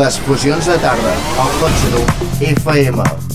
Les fusions de tarda, al cotxe d'un FM.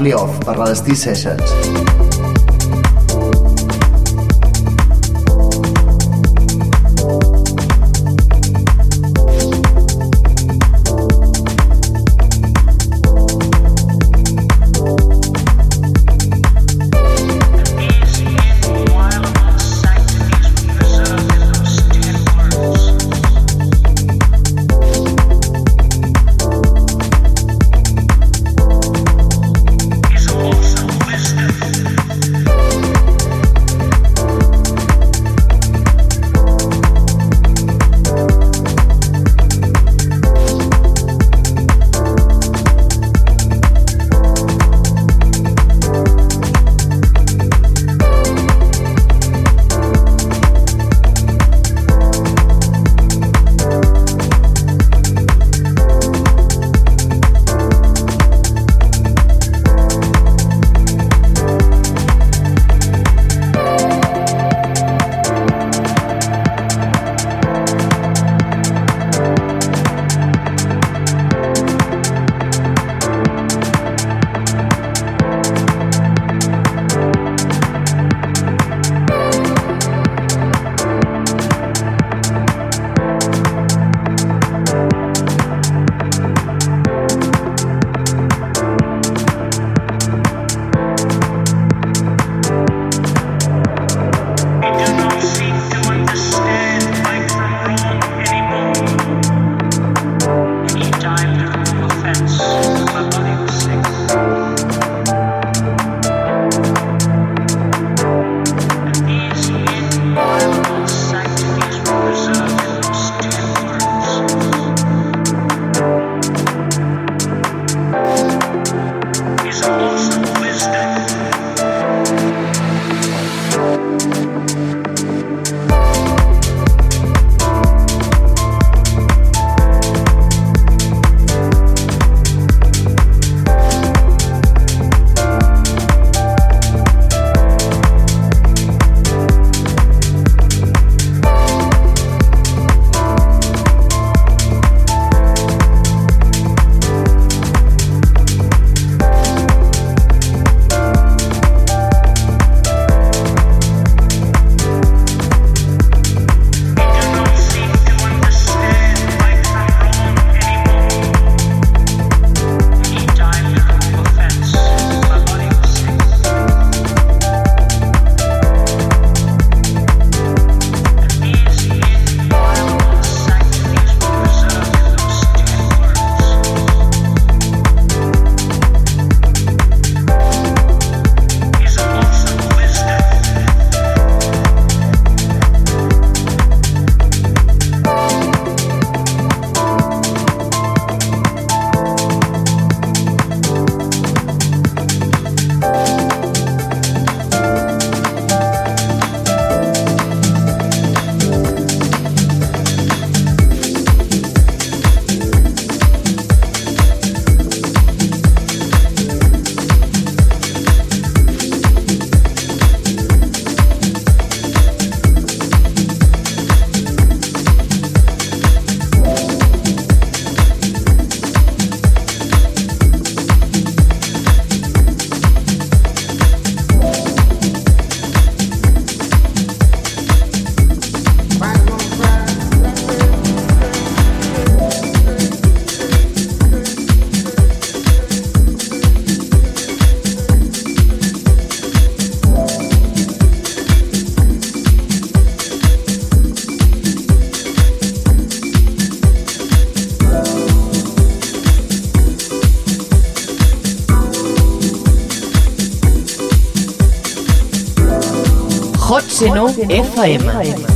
Charlie Off per la Destí Sessions. 100.9 FM. FM.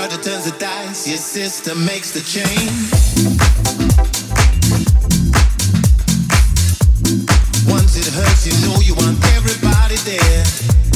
project turns the dice, your sister makes the change. Once it hurts, you know you want everybody there.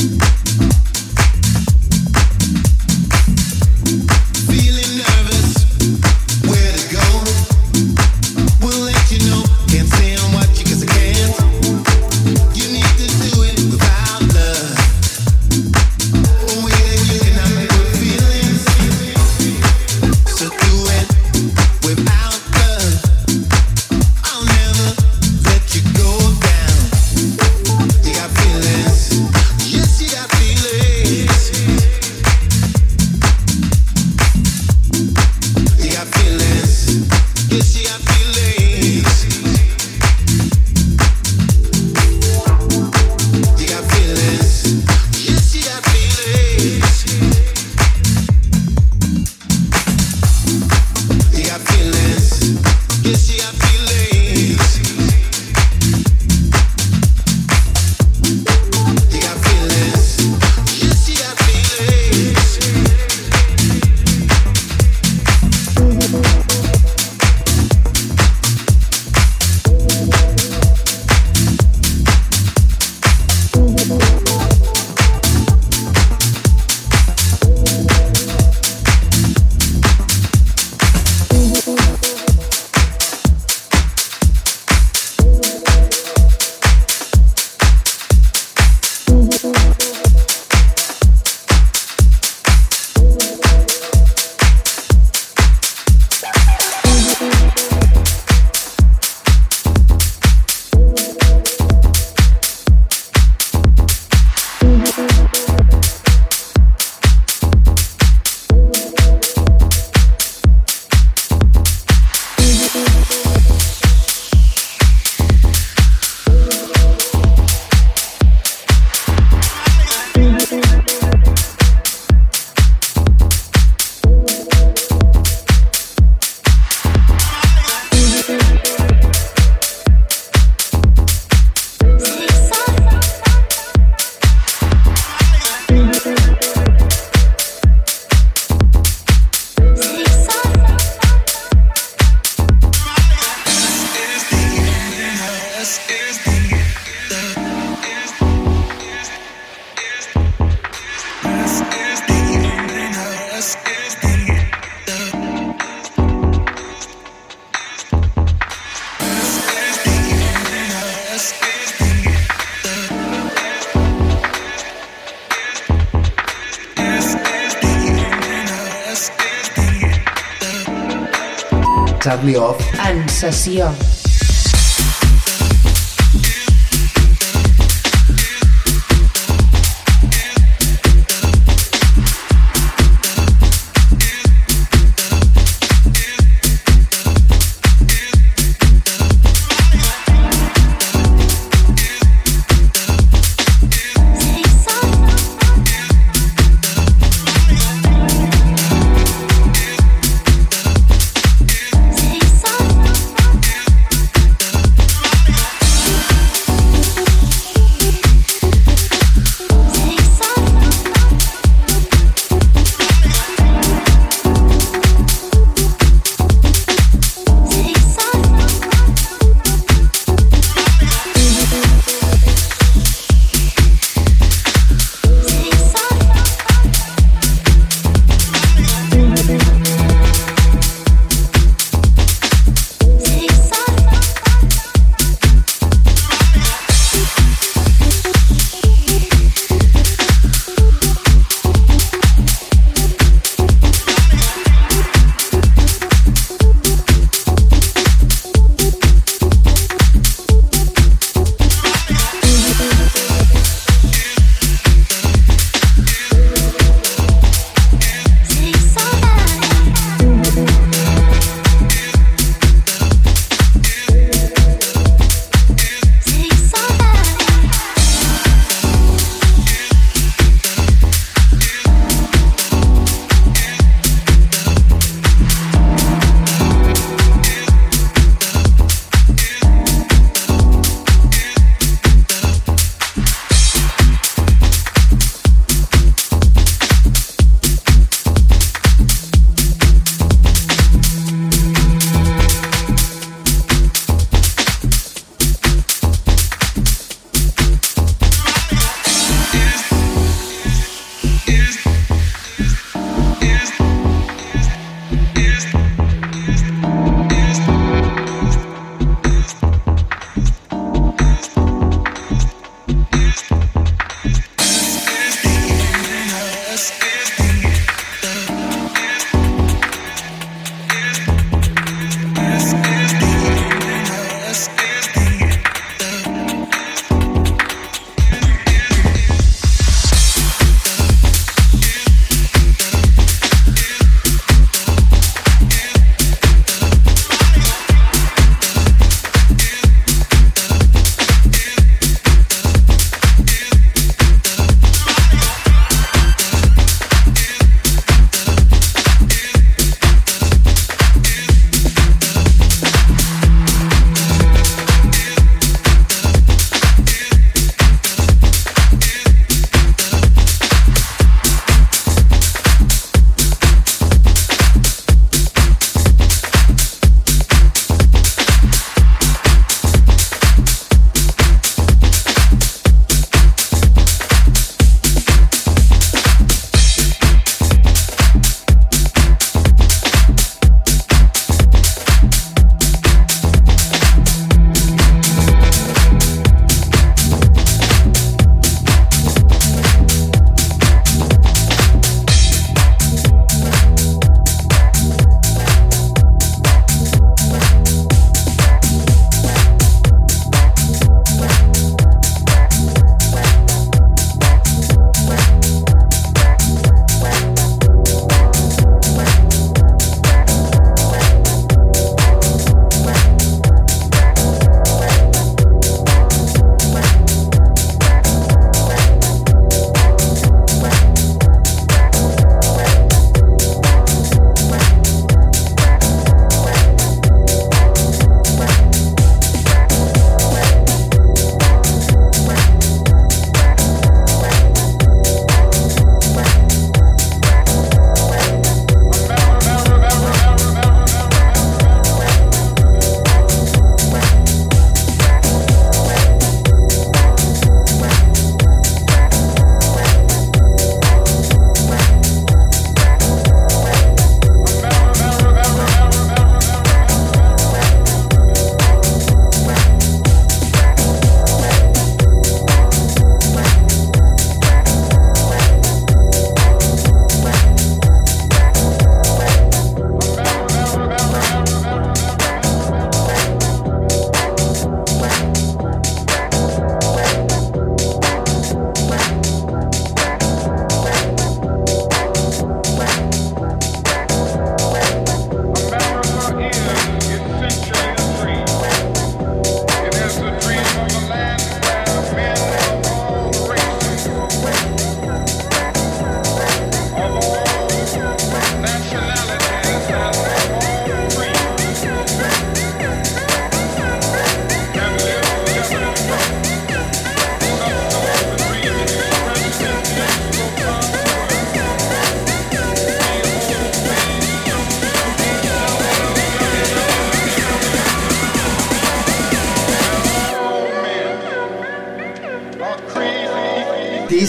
En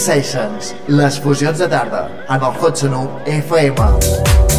sessió. T-Sessions, les fusions de tarda, en el Hot Sonu. FM.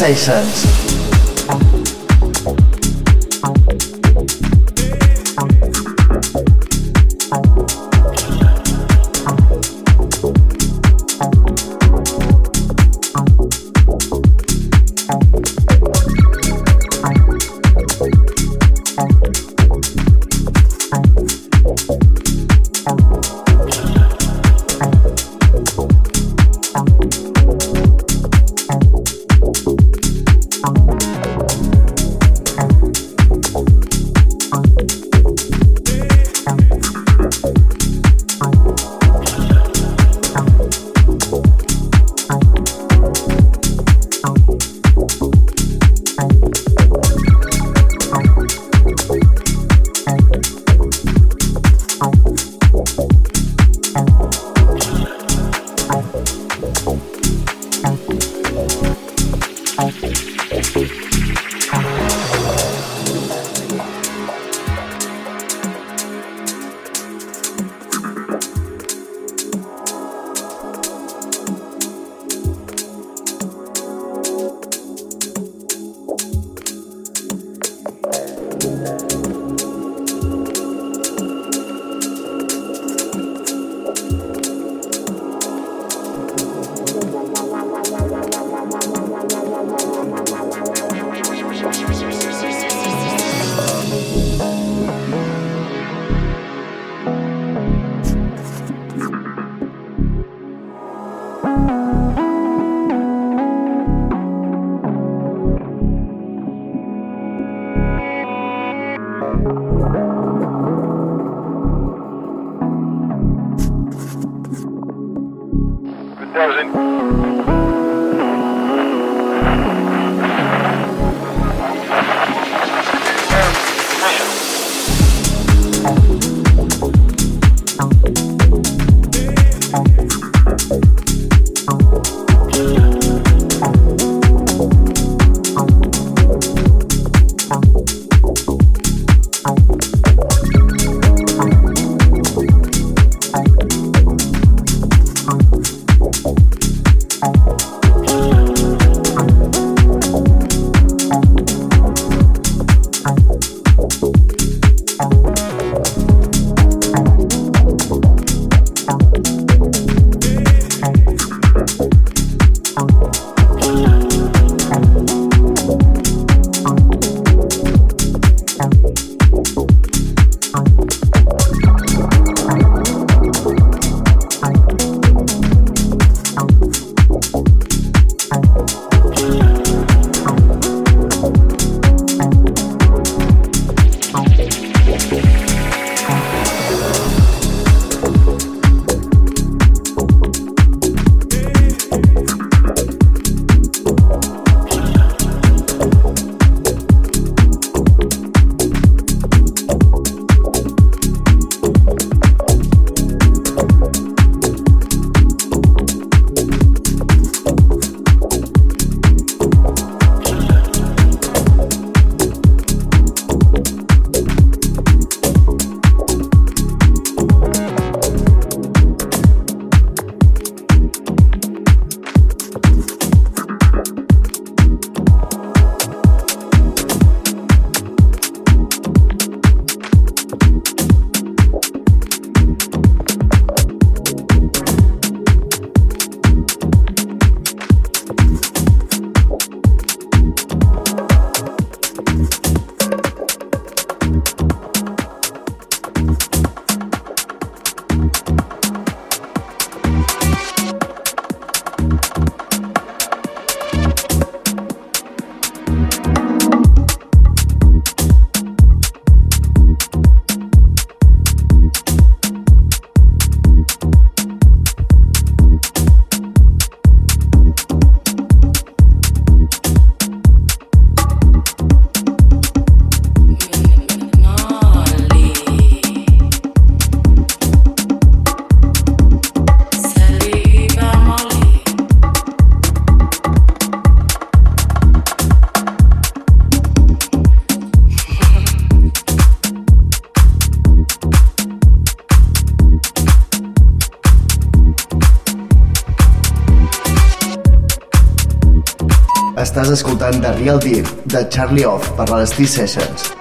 sensations. Thank you. Thank Real Deep de Charlie Off per les T-Sessions. Sessions.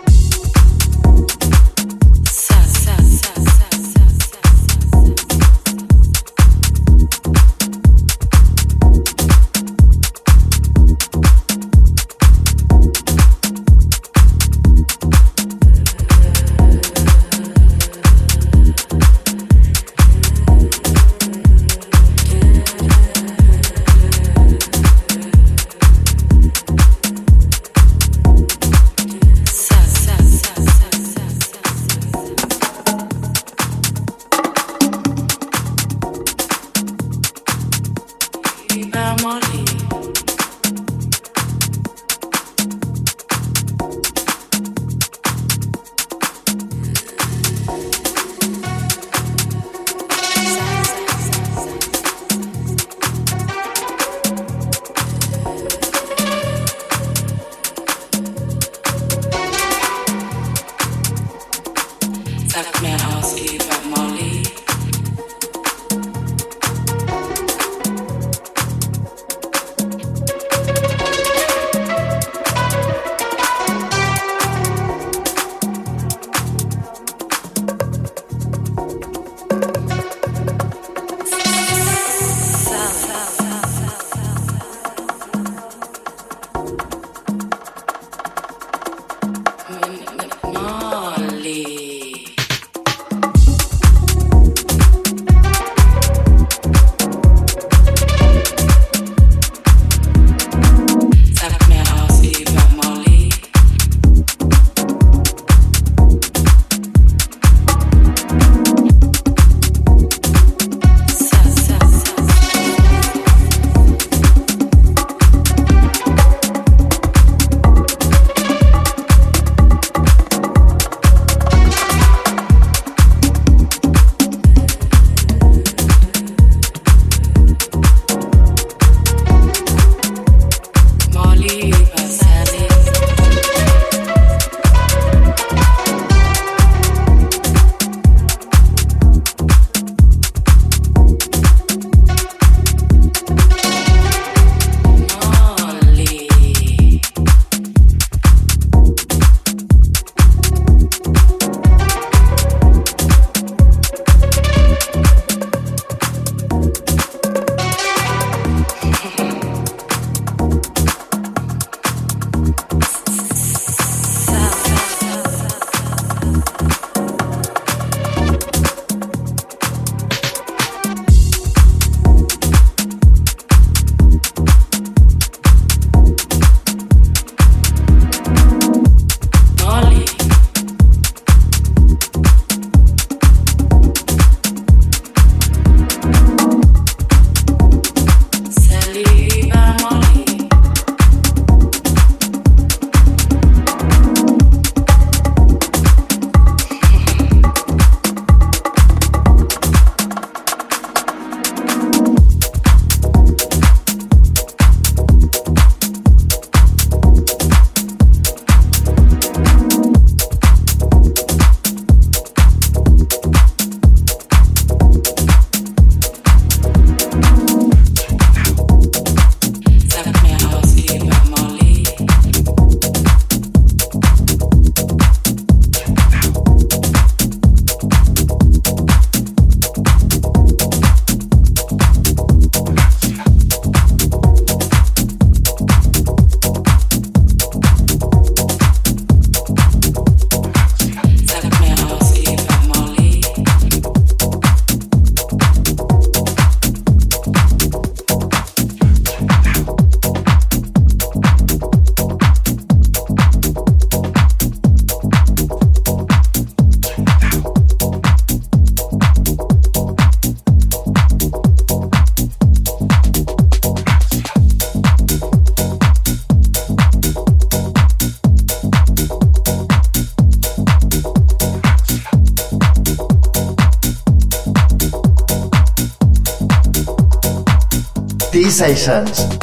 Hot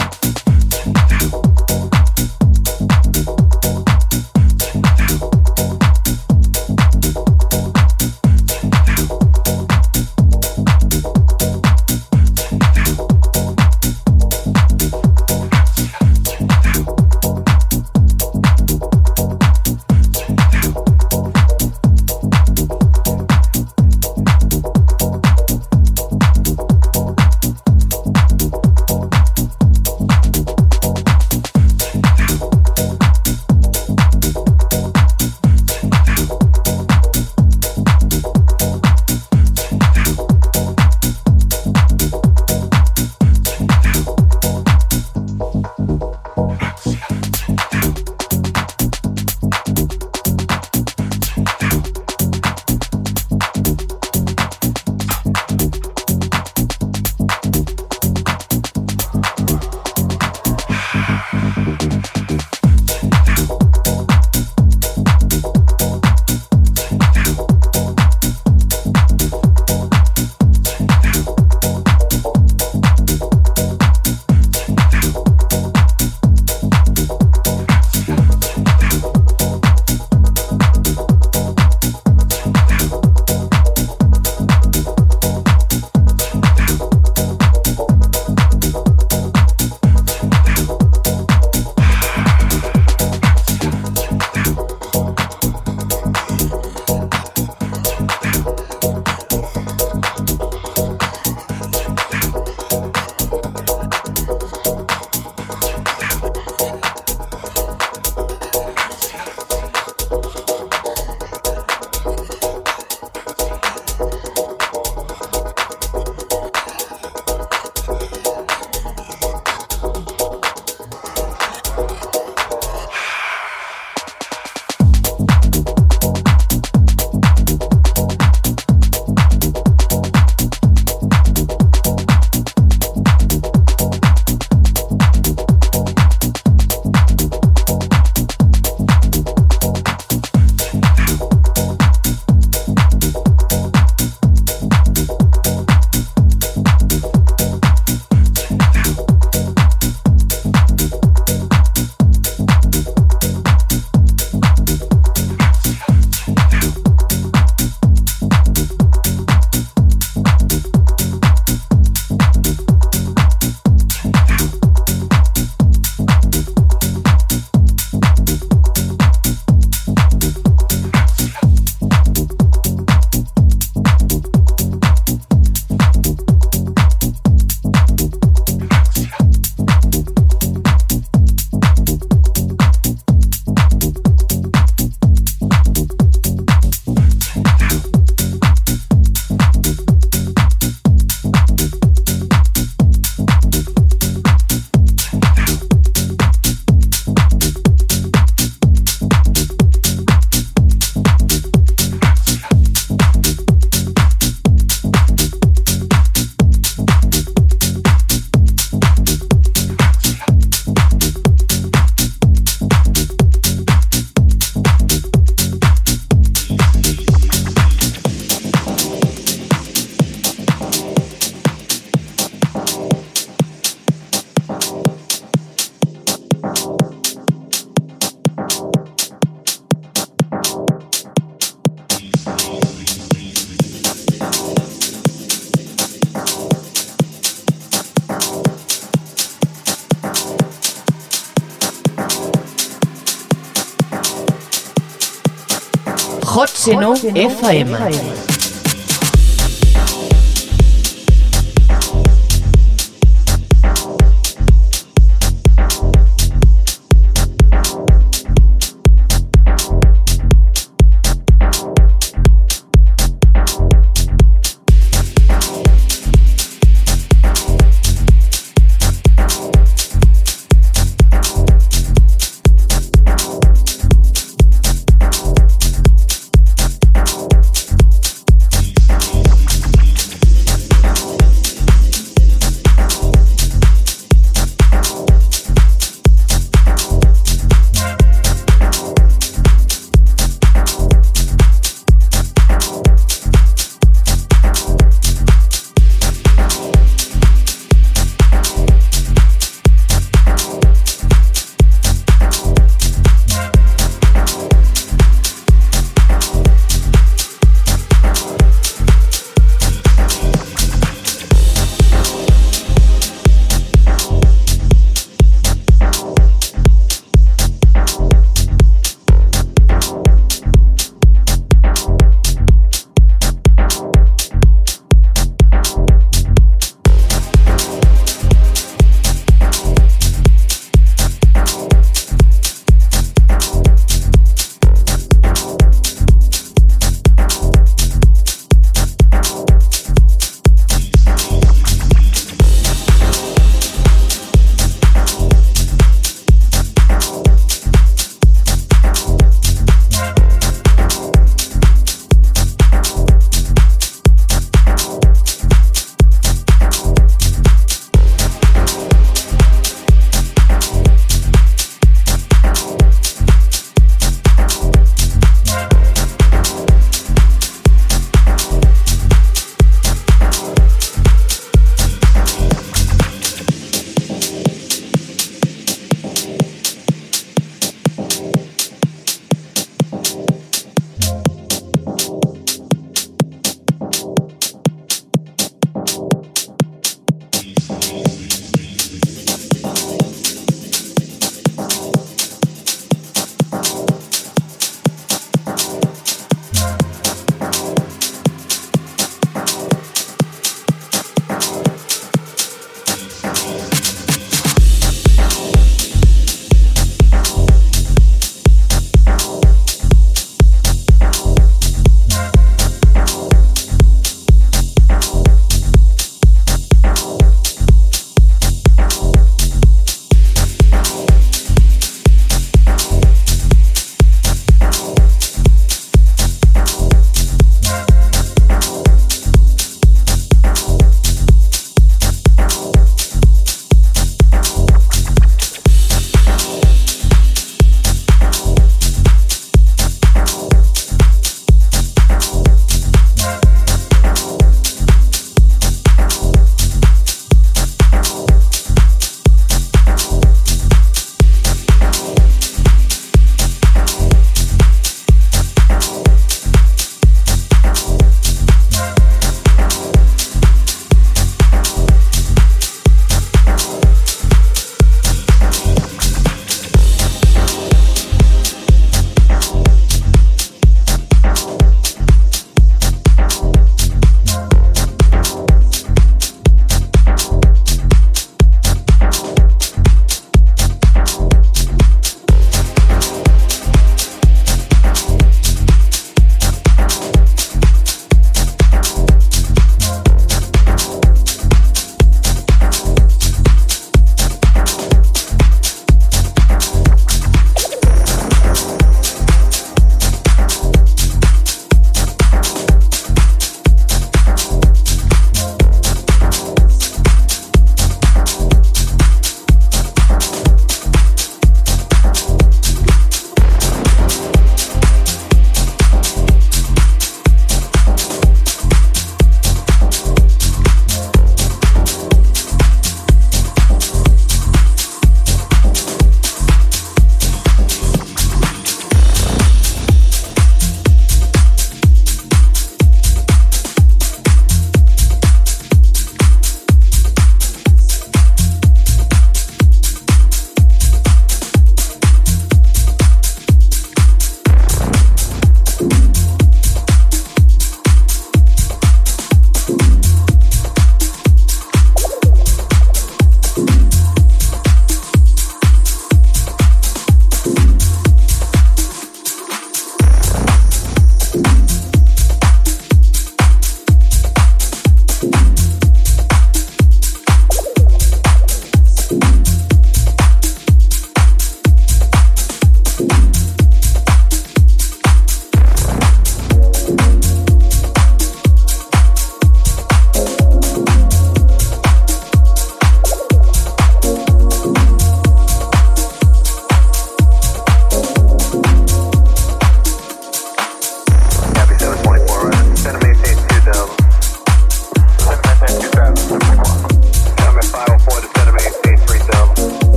FM. FM.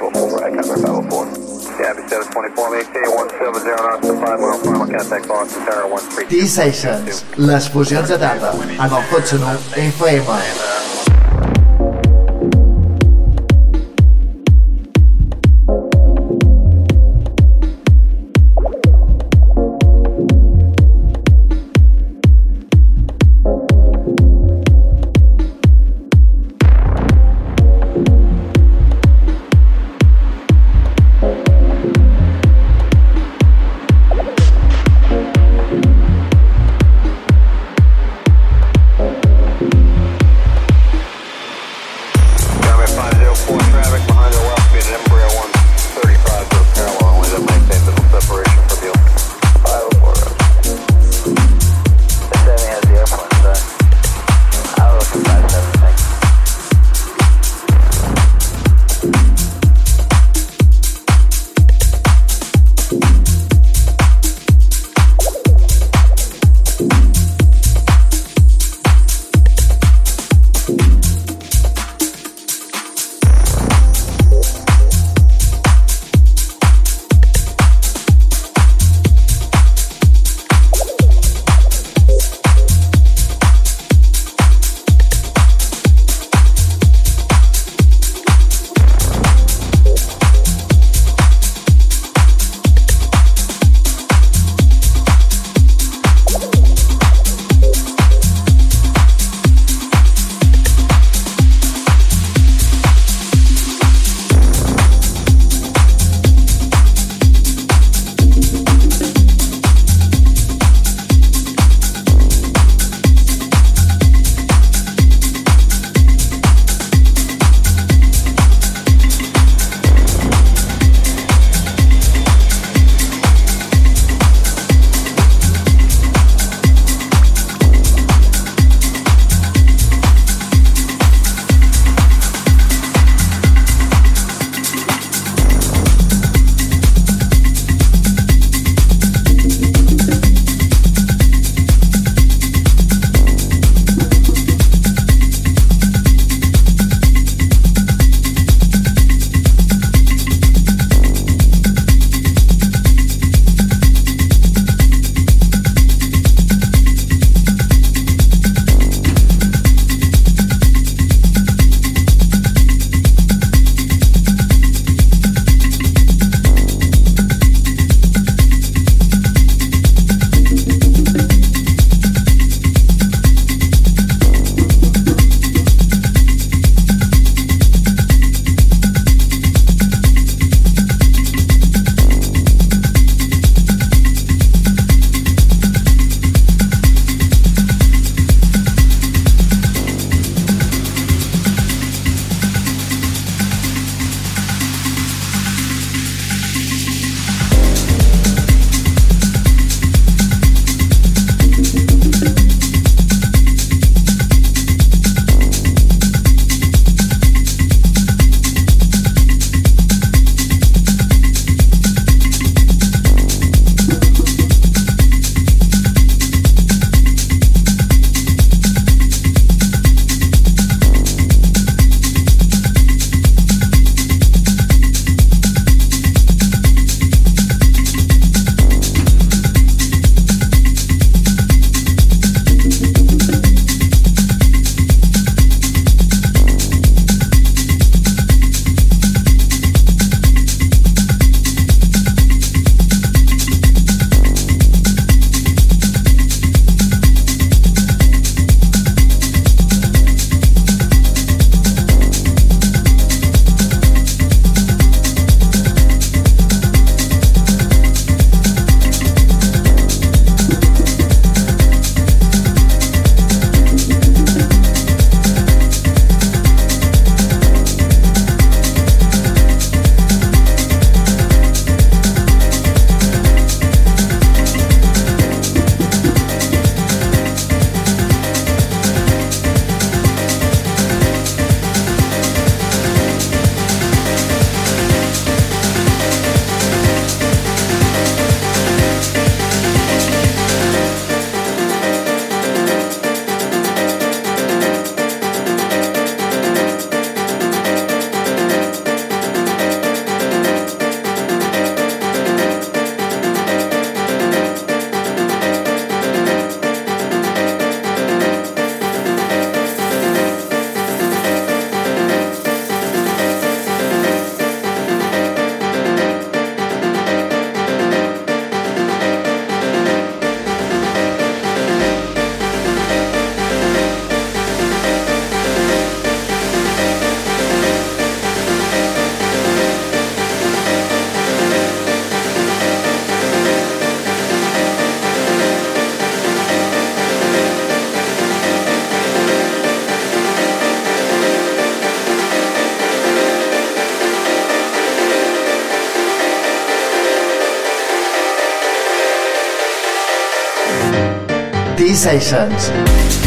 vehicle, over, I cover 504. Gabby 724, make K170 to 5 final contact Boston Tower 13. T-Sessions, les fusions de tarda, amb el cotxe nou Hudson FM. T-Sessions.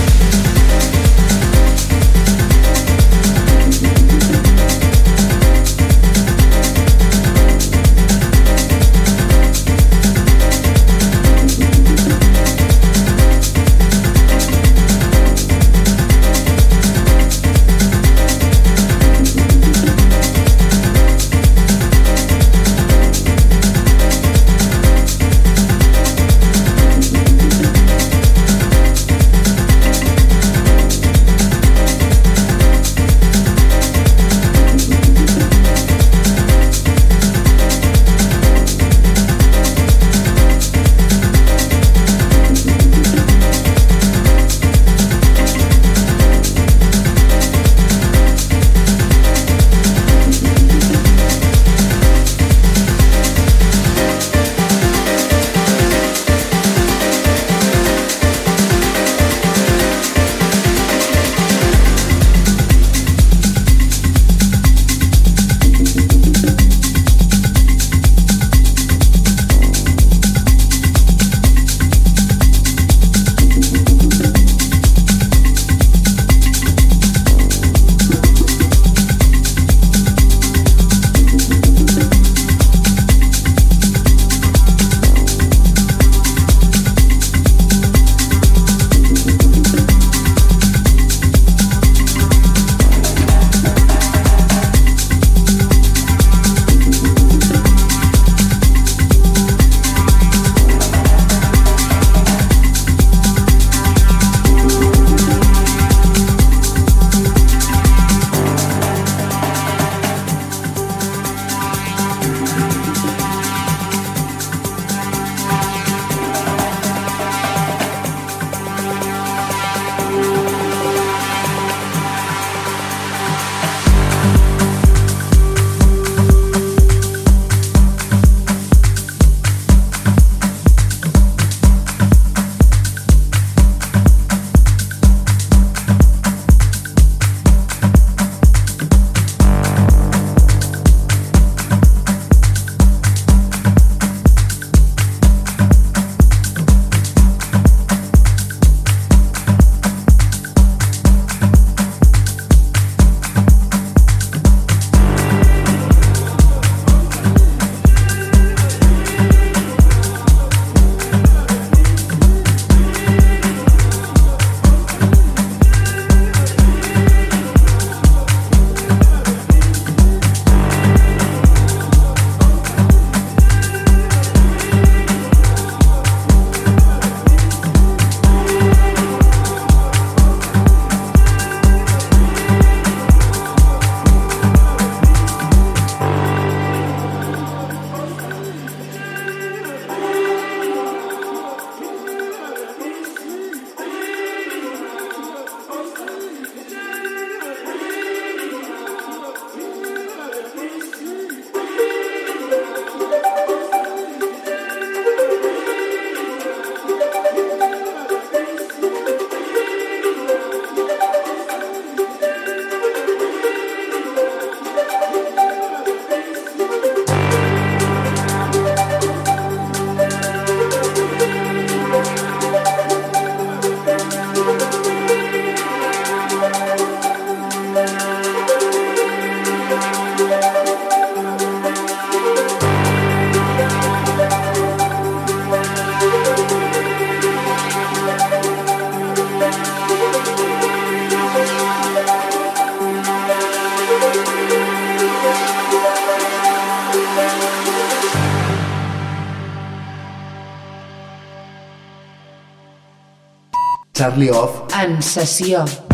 Charlie Off en sessió.